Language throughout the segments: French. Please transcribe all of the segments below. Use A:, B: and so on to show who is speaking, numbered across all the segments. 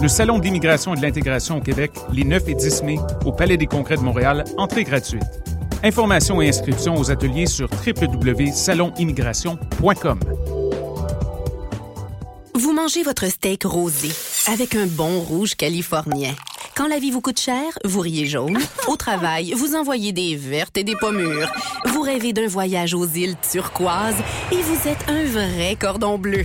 A: Le Salon d'immigration et de l'intégration au Québec, les 9 et 10 mai, au Palais des Congrès de Montréal, entrée gratuite. Informations et inscriptions aux ateliers sur www.salonimmigration.com.
B: Vous mangez votre steak rosé avec un bon rouge californien. Quand la vie vous coûte cher, vous riez jaune. Au travail, vous envoyez des vertes et des pommures. Vous rêvez d'un voyage aux îles turquoises et vous êtes un vrai cordon bleu.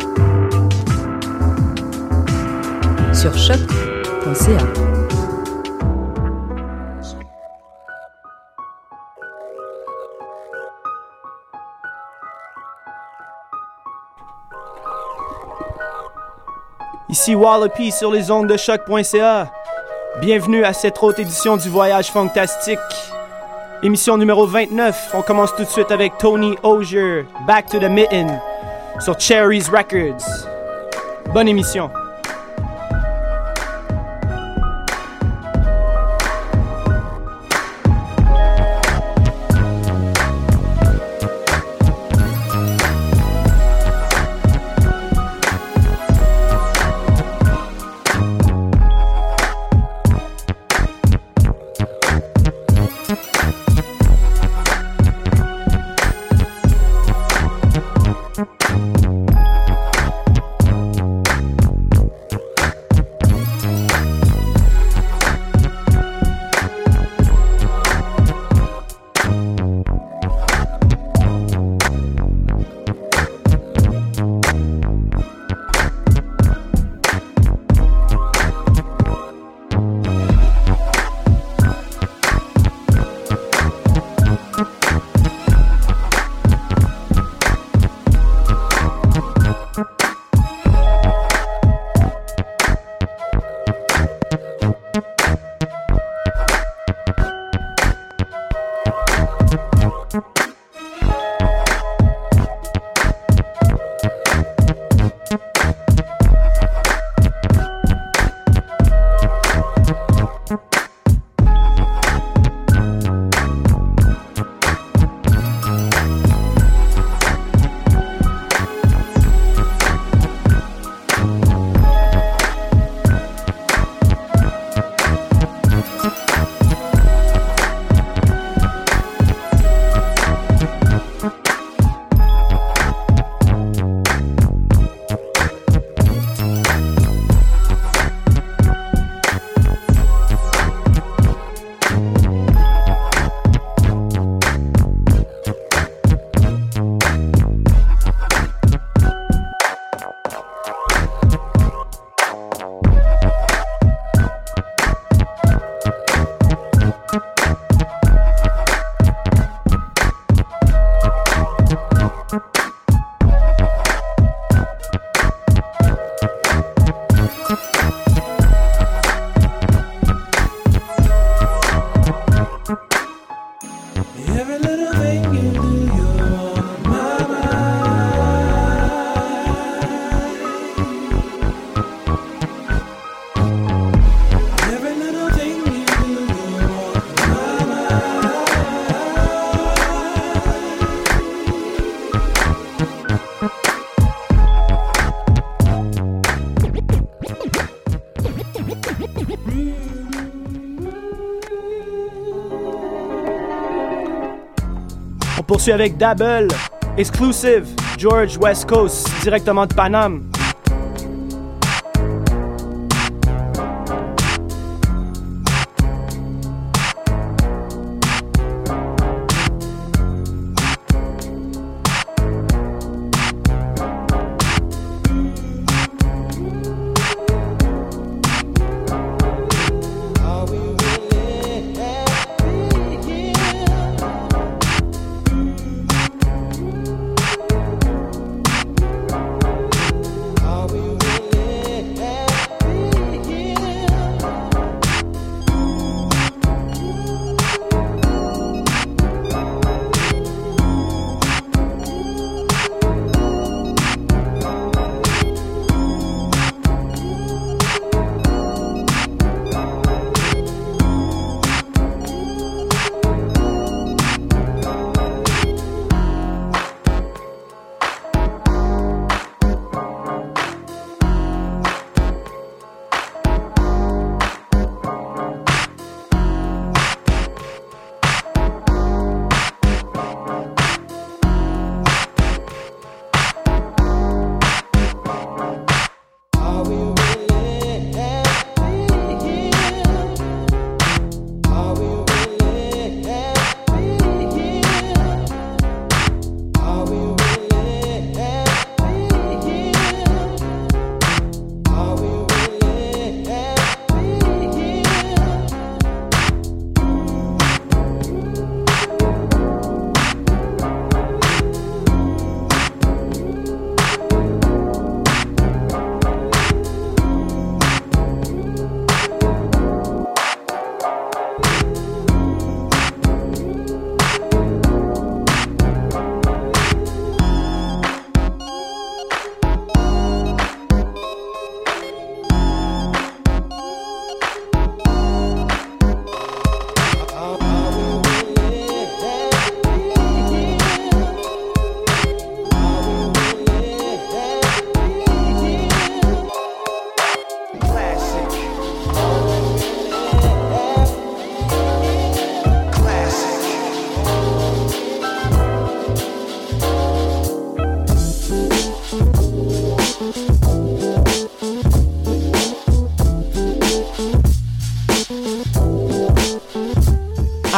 C: Sur.
D: Ici Wallopy sur les ondes de choc.ca. Bienvenue à cette autre édition du Voyage Fantastique. Émission numéro 29. On commence tout de suite avec Tony Osier, Back to the Mitten, sur Cherries Records. Bonne émission. Poursuit avec Double, Exclusive, George West Coast, directement de Paname.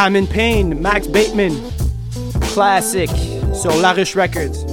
E: I'm in Pain, Max Bateman. Classic sur Larish Records.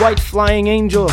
E: White Flying Angel.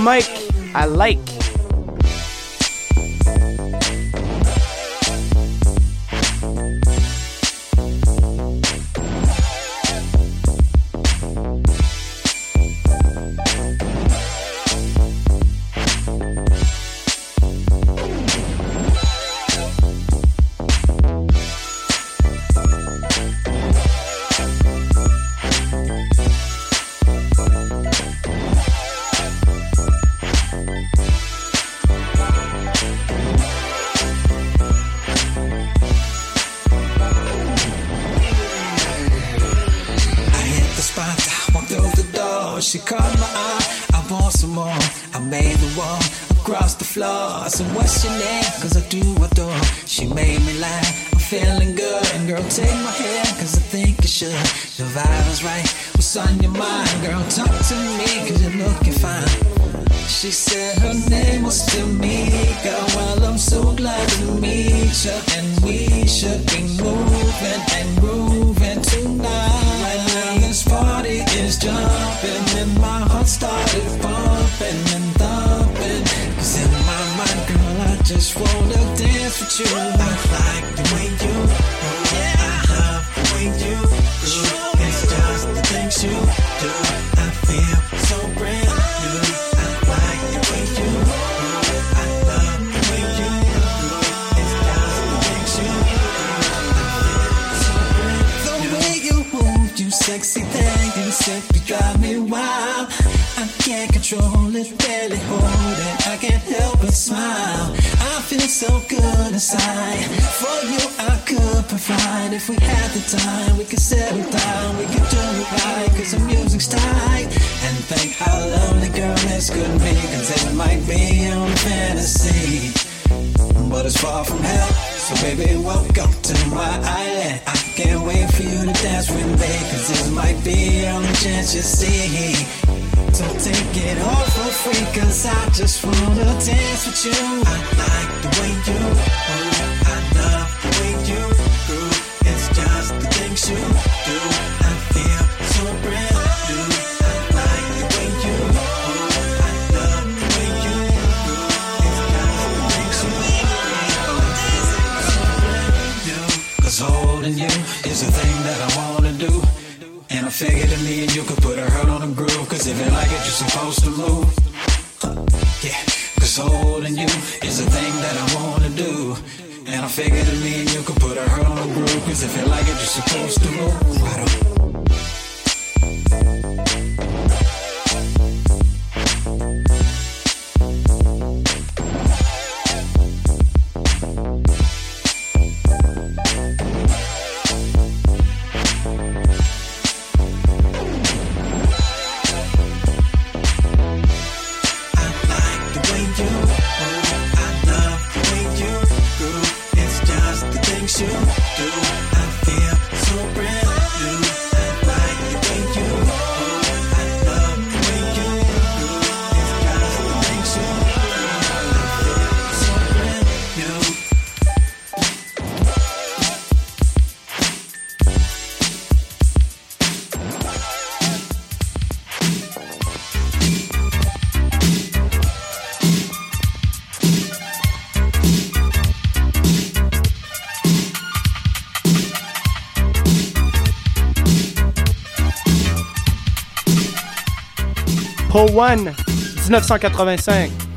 E: Mike, I like.
F: Said her name was Tamika. Well, I'm so glad to meet you. And we should be moving and grooving tonight. Now, this party is jumping, and my heart started pumping and thumping. Cause in my mind, girl, I just wanna dance with you. I like the way you so good inside. For you, I could provide. If we had the time, we could settle down. We could do it right, cause the music's tight. And think how lonely, girl, this could be. Cause it might be only fantasy but it's far from hell. So baby, welcome to my island. I can't wait for you to dance with me, cause this might be the only chance you see. So take it all for free, cause I just wanna dance with you. I like the way you move, I love the way you groove. It's just the things you I figured that me and you could put a hurt on the groove. Cause if you like it, you're supposed to move. Yeah, cause holding you is the thing that I wanna do. And I figured that me and you could put a hurt on the groove. Cause if you like it, you're supposed to move. Right on.
G: One, 1985.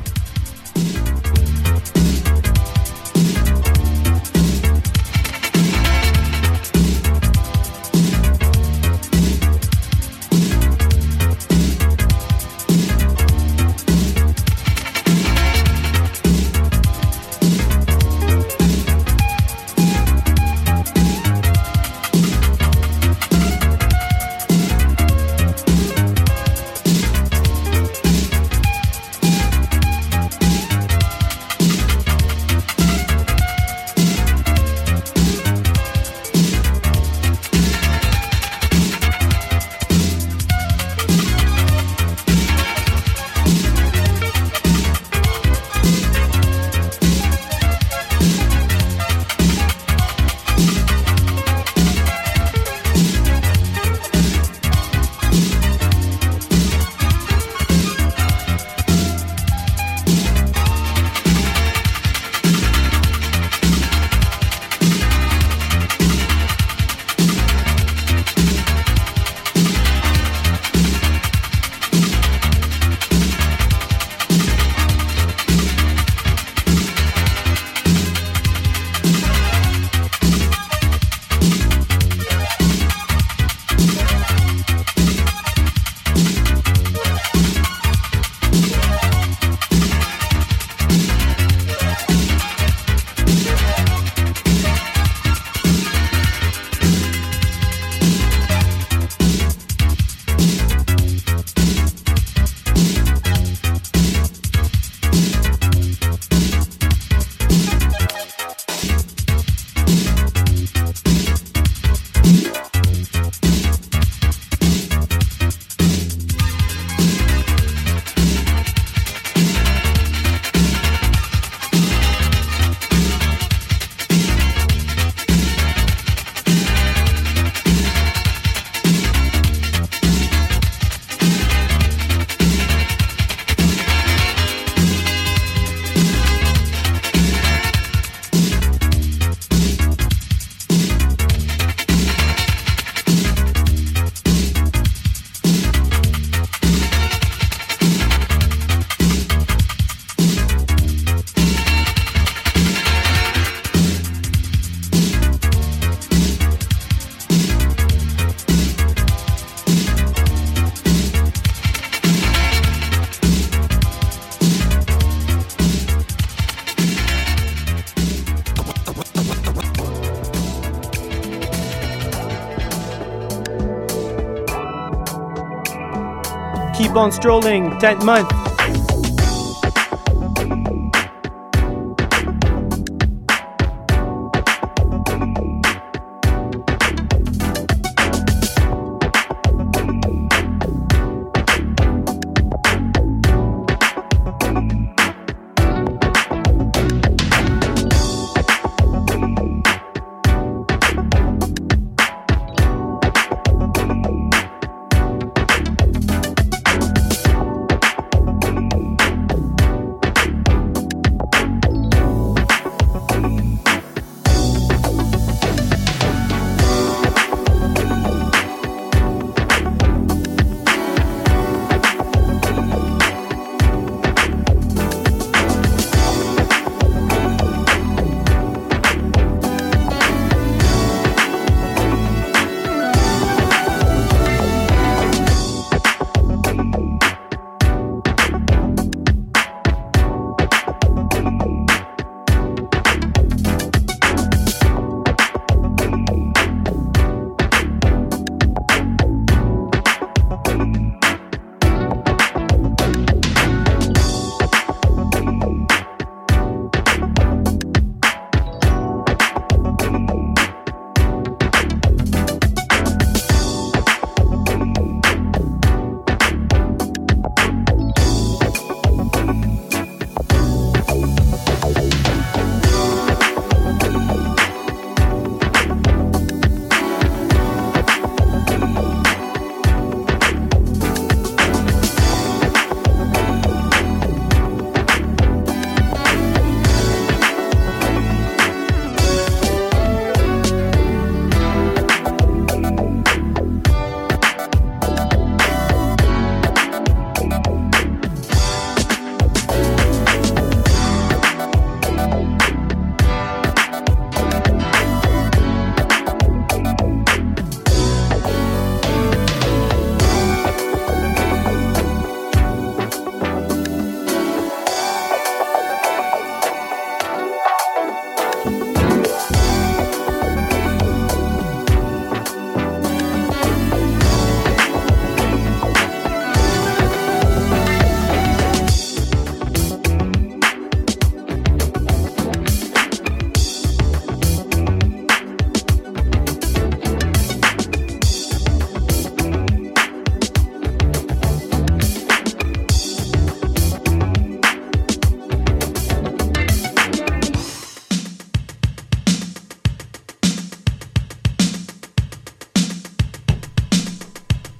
D: Bond Strolling, 10th month.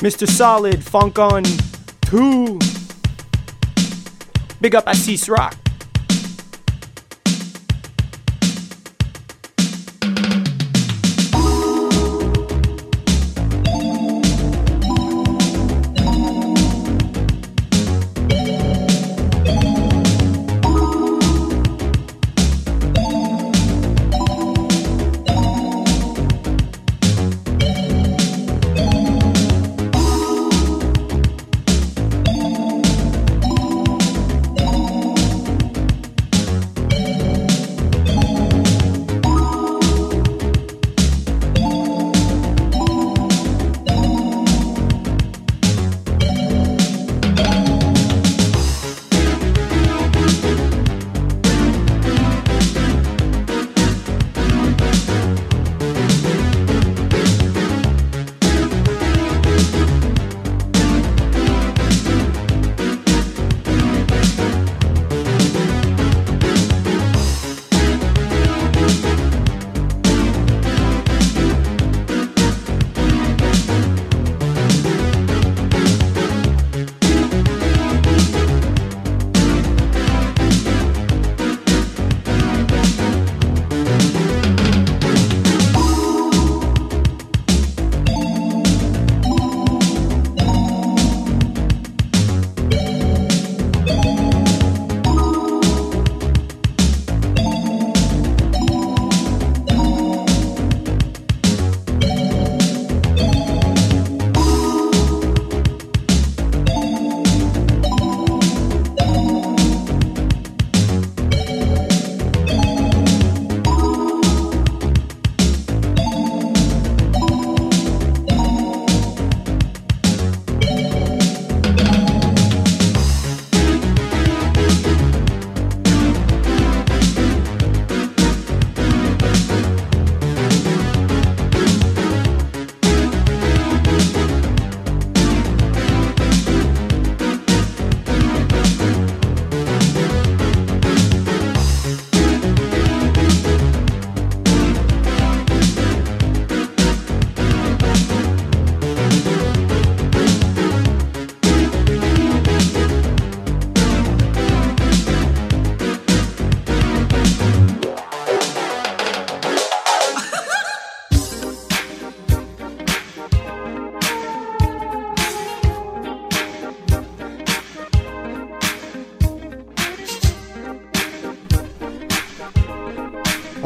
D: Mr. Solid, Funk on 2. Big up Assis Rock.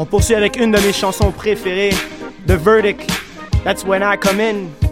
H: poursuit avec une de mes chansons préférées, The Verdict. That's when I come in.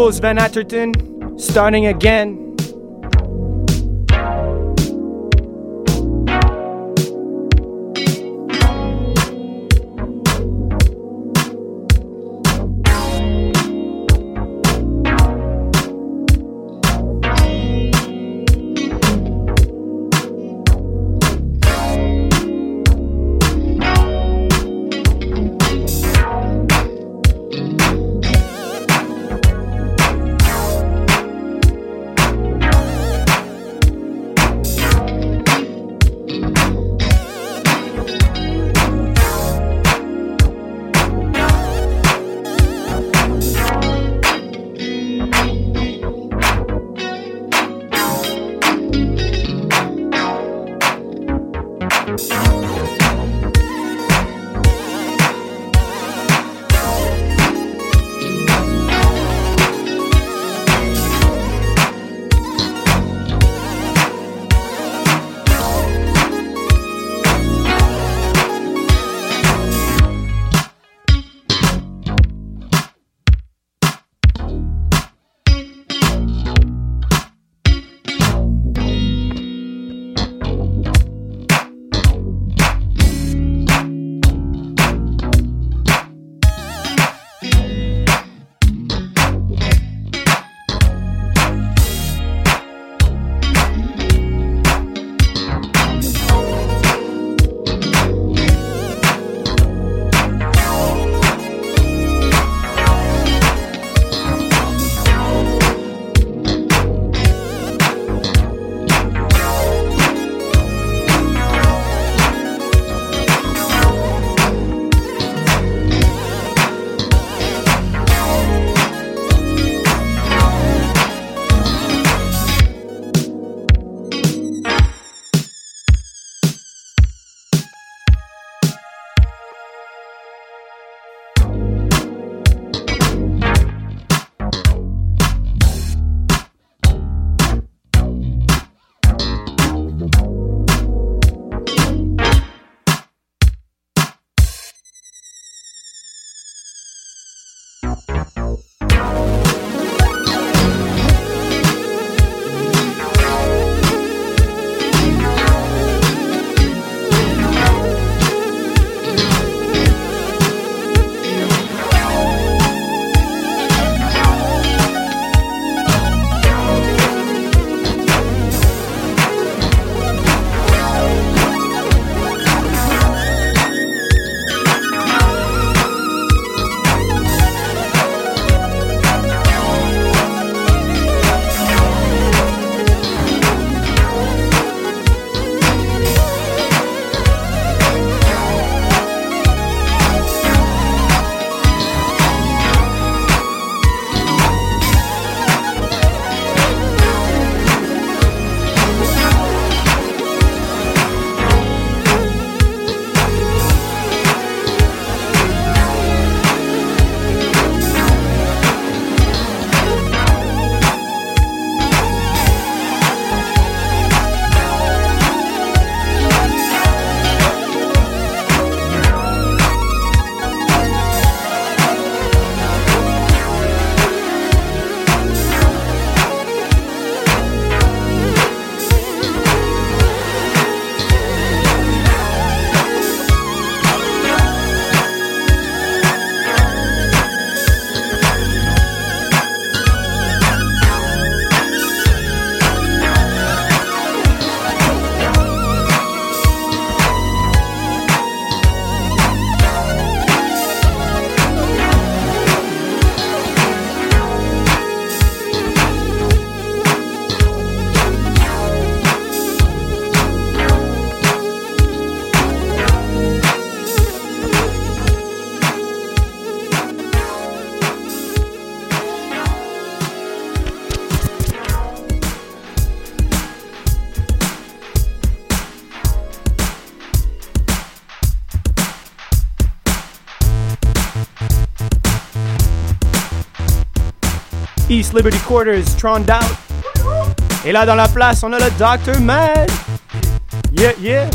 D: Wolves Van Atterton starting again. Liberty Quarters, Tron Doubt. Et là, dans la place, on a le Dr. Mad. Yeah, yeah.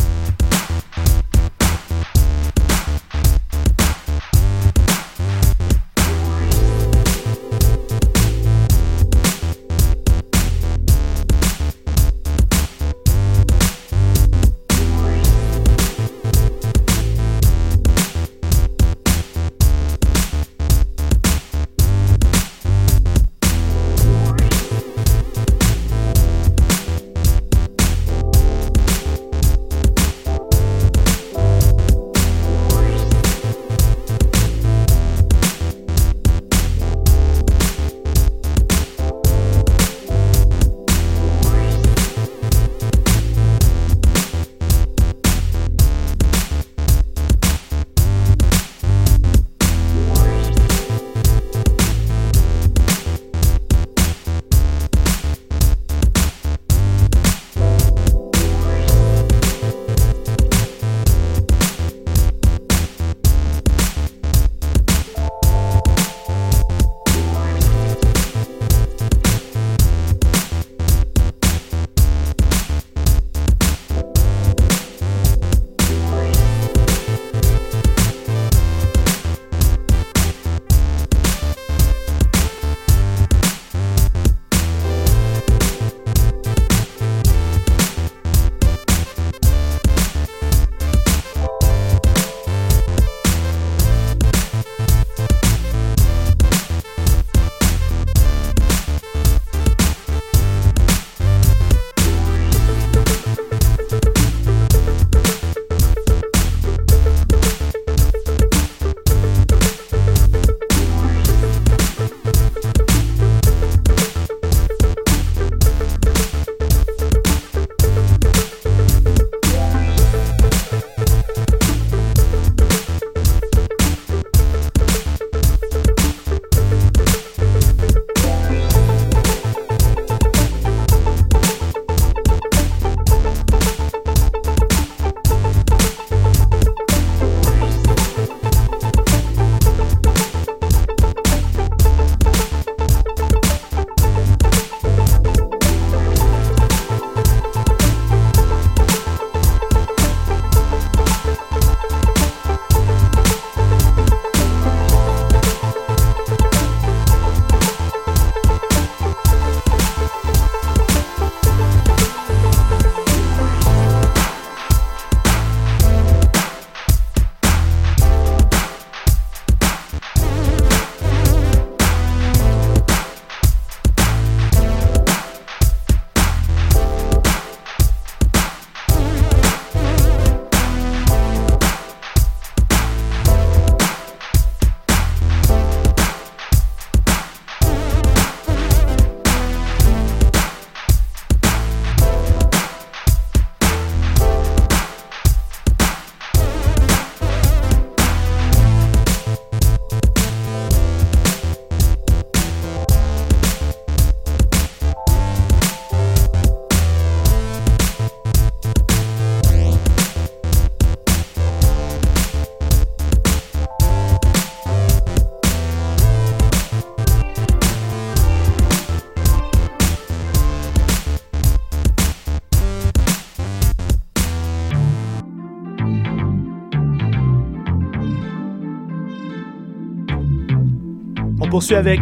D: Poursuit avec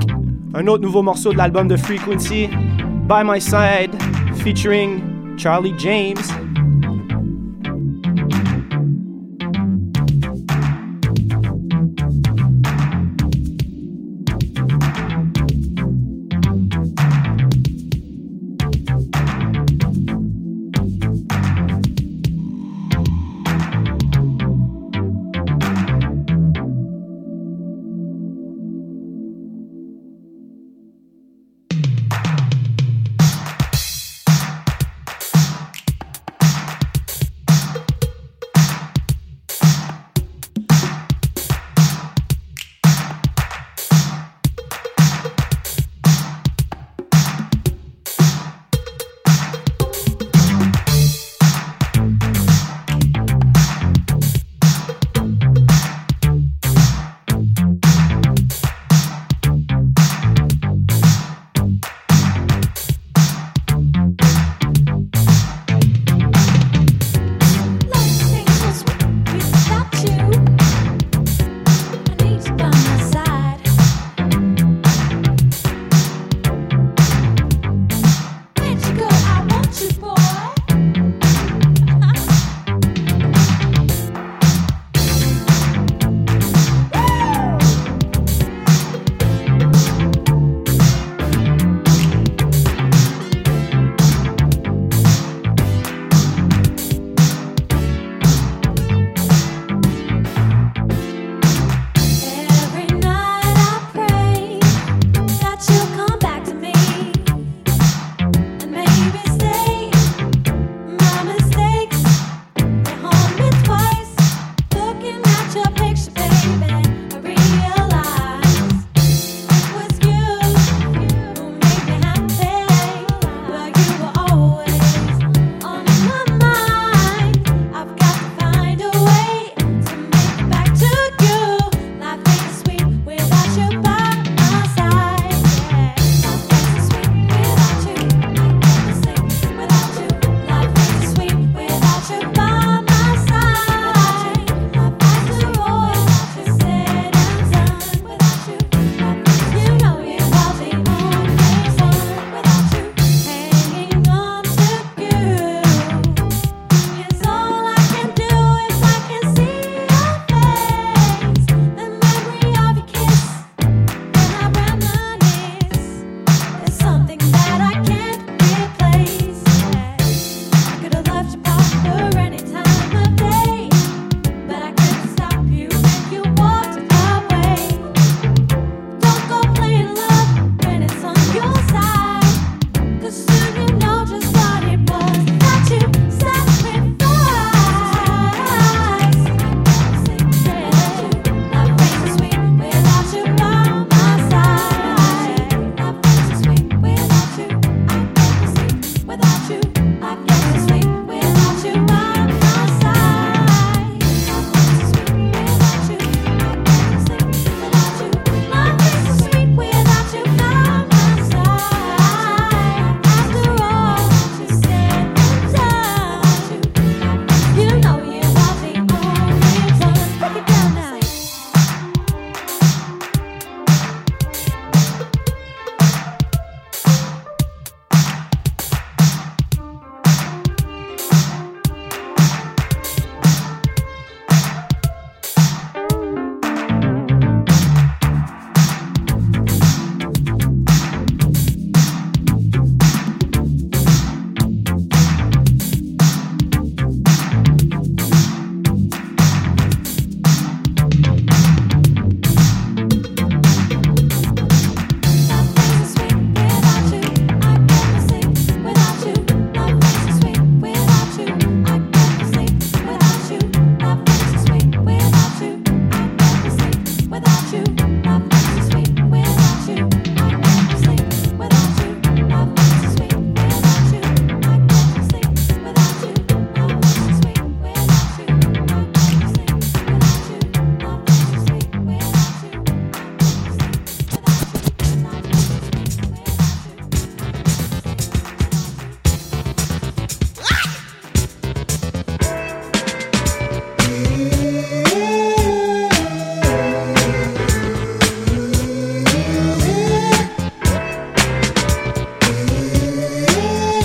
D: un autre nouveau morceau de l'album de Frequency, By My Side, featuring Charlie James.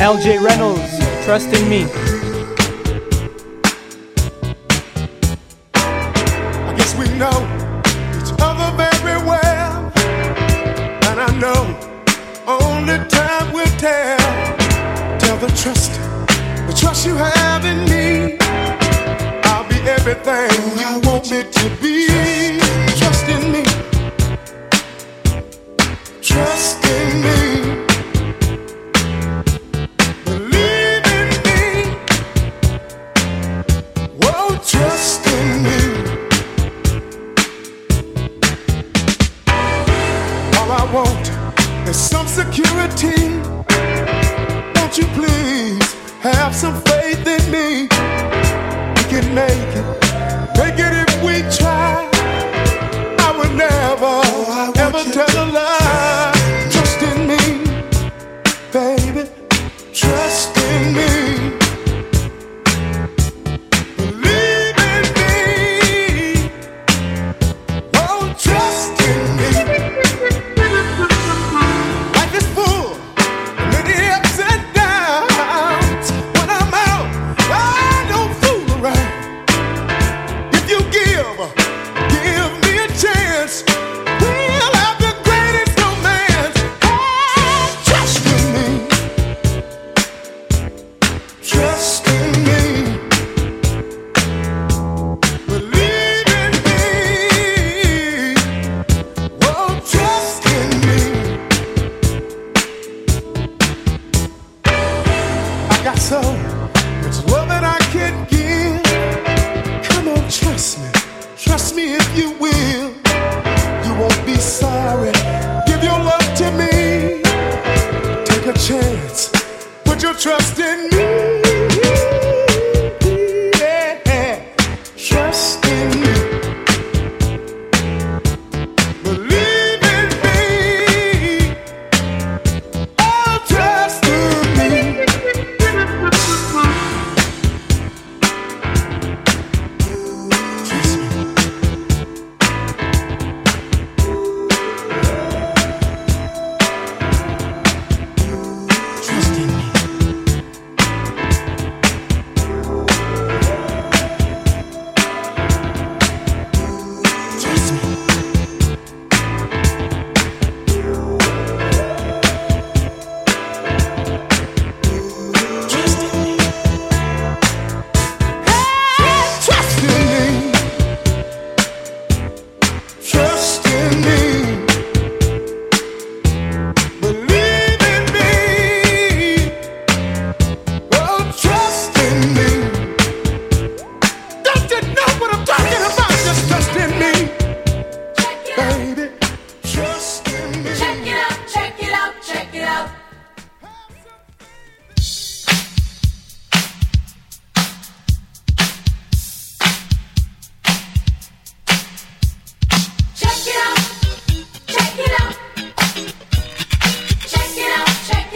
G: LJ Reynolds, Trust in Me.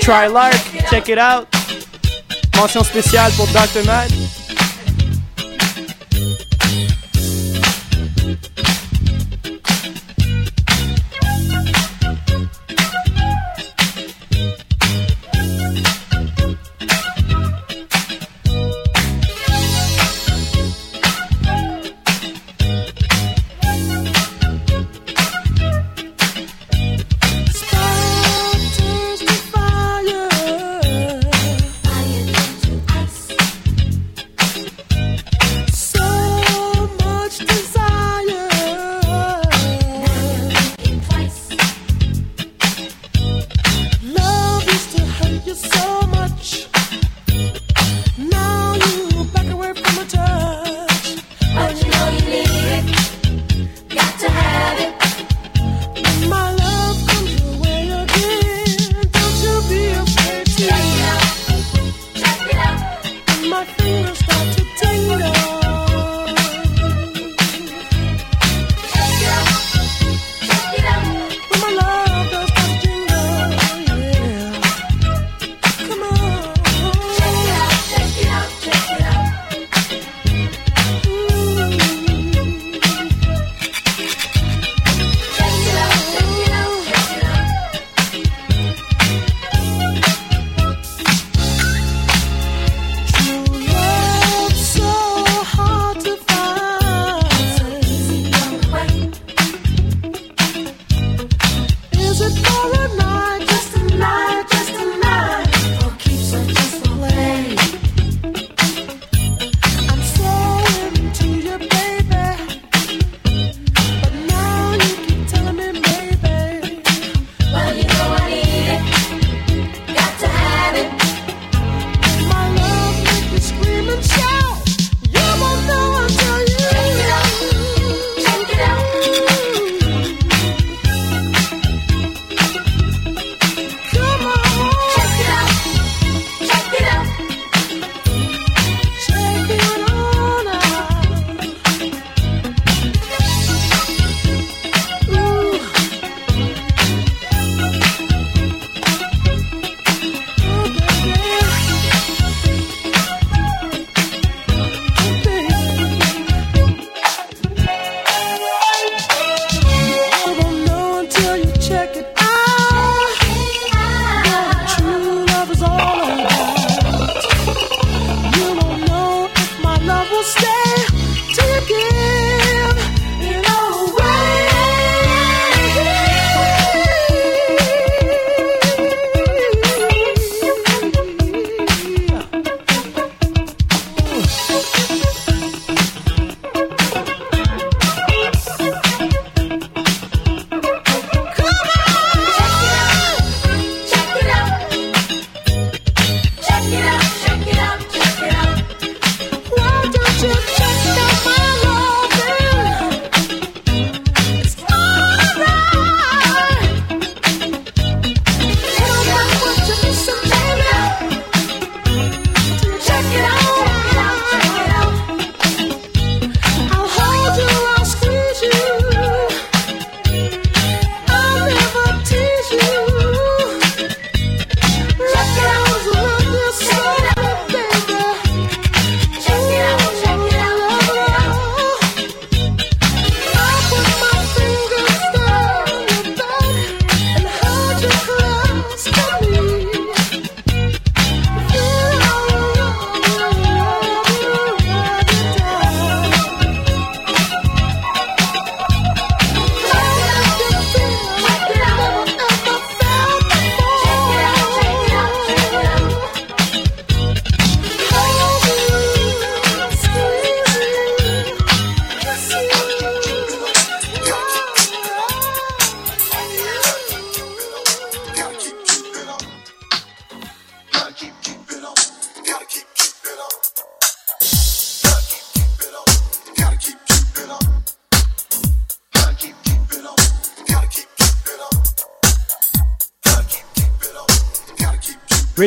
I: Try
G: Lark, check it out. Mention spéciale pour Dr. Mad.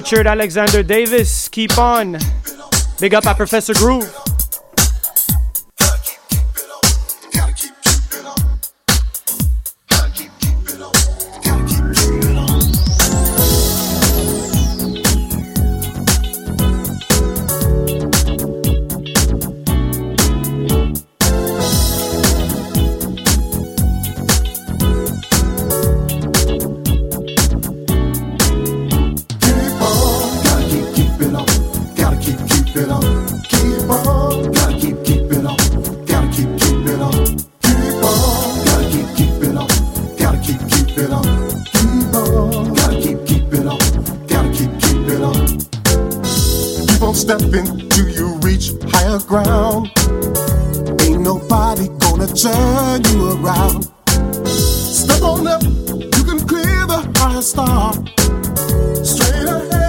G: Richard Alexander Davis. Keep on. Big up at Professor Groove.
I: reach higher ground. Ain't nobody gonna turn you around. Step on up, you can clear the highest star. Straight ahead.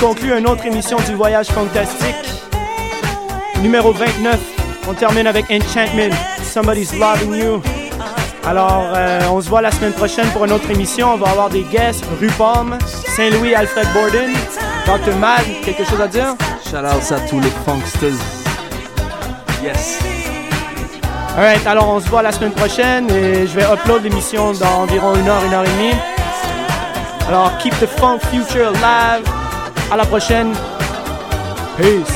G: conclut une autre émission du Voyage Fantastique. Numéro 29, on termine avec Enchantment, Somebody's Loving You.
D: Alors, euh, on se voit la semaine prochaine pour une autre émission. On va avoir des guests, Rue Saint-Louis, Alfred Borden, Dr. Mad, quelque chose à dire?
J: Shout out à tous les funksters. Yes.
D: Alright, alors on se voit la semaine prochaine et je vais upload l'émission dans environ une heure, une heure et demie. Alors, keep the funk future alive. À la prochaine. Peace.